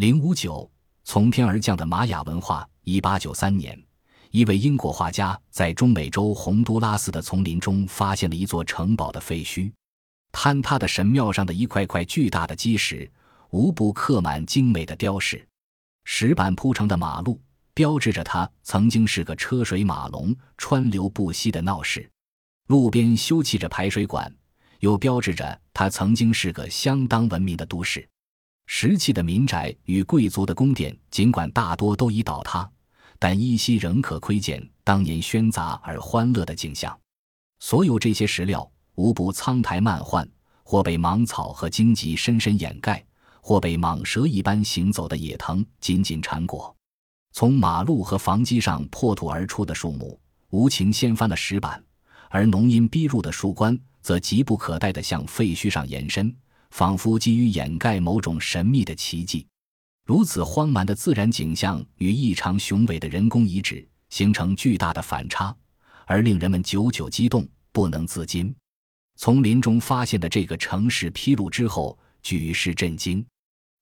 零五九，从天而降的玛雅文化。一八九三年，一位英国画家在中美洲洪都拉斯的丛林中发现了一座城堡的废墟，坍塌的神庙上的一块块巨大的基石，无不刻满精美的雕饰。石板铺成的马路，标志着它曾经是个车水马龙、川流不息的闹市；路边修砌着排水管，又标志着它曾经是个相当文明的都市。石器的民宅与贵族的宫殿，尽管大多都已倒塌，但依稀仍可窥见当年喧杂而欢乐的景象。所有这些石料无不苍苔漫患，或被芒草和荆棘深深掩盖，或被蟒蛇一般行走的野藤紧紧缠裹。从马路和房基上破土而出的树木，无情掀翻了石板，而浓荫逼入的树冠则急不可待地向废墟上延伸。仿佛基于掩盖某种神秘的奇迹，如此荒蛮的自然景象与异常雄伟的人工遗址形成巨大的反差，而令人们久久激动不能自禁。从林中发现的这个城市披露之后，举世震惊。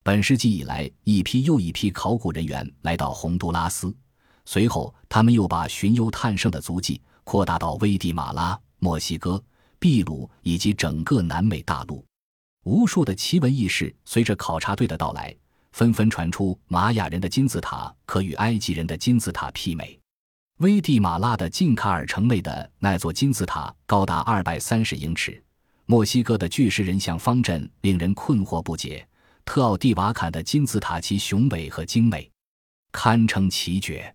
本世纪以来，一批又一批考古人员来到洪都拉斯，随后他们又把寻幽探胜的足迹扩大到危地马拉、墨西哥、秘鲁以及整个南美大陆。无数的奇闻异事随着考察队的到来，纷纷传出玛雅人的金字塔可与埃及人的金字塔媲美。危地马拉的晋卡尔城内的那座金字塔高达二百三十英尺，墨西哥的巨石人像方阵令人困惑不解。特奥蒂瓦坎的金字塔其雄伟和精美，堪称奇绝。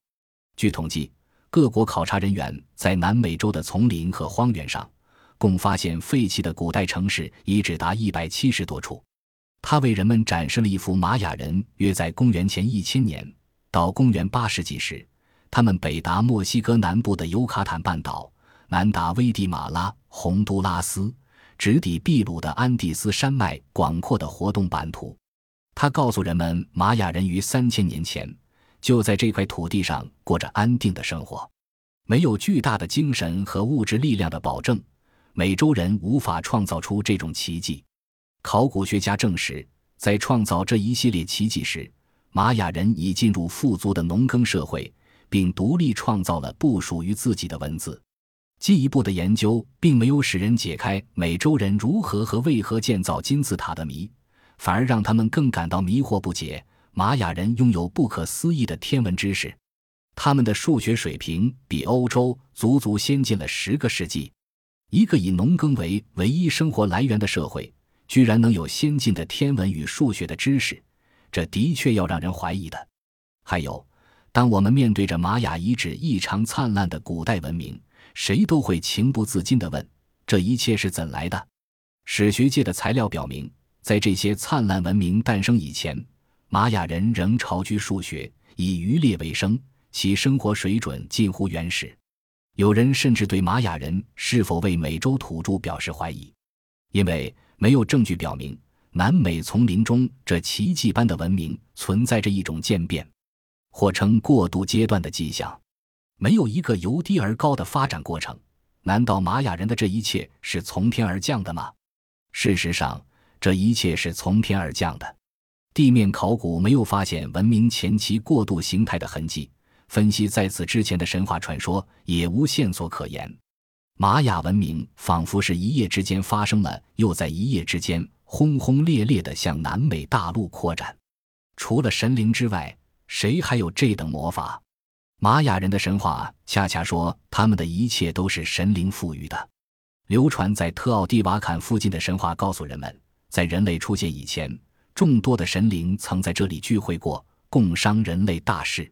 据统计，各国考察人员在南美洲的丛林和荒原上。共发现废弃的古代城市遗址达一百七十多处，他为人们展示了一幅玛雅人约在公元前一千年到公元八世纪时，他们北达墨西哥南部的尤卡坦半岛，南达危地马拉、洪都拉斯，直抵秘鲁的安第斯山脉广阔的活动版图。他告诉人们，玛雅人于三千年前就在这块土地上过着安定的生活，没有巨大的精神和物质力量的保证。美洲人无法创造出这种奇迹。考古学家证实，在创造这一系列奇迹时，玛雅人已进入富足的农耕社会，并独立创造了不属于自己的文字。进一步的研究并没有使人解开美洲人如何和为何建造金字塔的谜，反而让他们更感到迷惑不解。玛雅人拥有不可思议的天文知识，他们的数学水平比欧洲足足先进了十个世纪。一个以农耕为唯一生活来源的社会，居然能有先进的天文与数学的知识，这的确要让人怀疑的。还有，当我们面对着玛雅遗址异常灿烂的古代文明，谁都会情不自禁地问：这一切是怎来的？史学界的材料表明，在这些灿烂文明诞生以前，玛雅人仍巢居数学，以渔猎为生，其生活水准近乎原始。有人甚至对玛雅人是否为美洲土著表示怀疑，因为没有证据表明南美丛林中这奇迹般的文明存在着一种渐变，或称过渡阶段的迹象。没有一个由低而高的发展过程。难道玛雅人的这一切是从天而降的吗？事实上，这一切是从天而降的。地面考古没有发现文明前期过渡形态的痕迹。分析在此之前的神话传说也无线索可言，玛雅文明仿佛是一夜之间发生了，又在一夜之间轰轰烈烈地向南美大陆扩展。除了神灵之外，谁还有这等魔法？玛雅人的神话恰恰说，他们的一切都是神灵赋予的。流传在特奥蒂瓦坎附近的神话告诉人们，在人类出现以前，众多的神灵曾在这里聚会过，共商人类大事。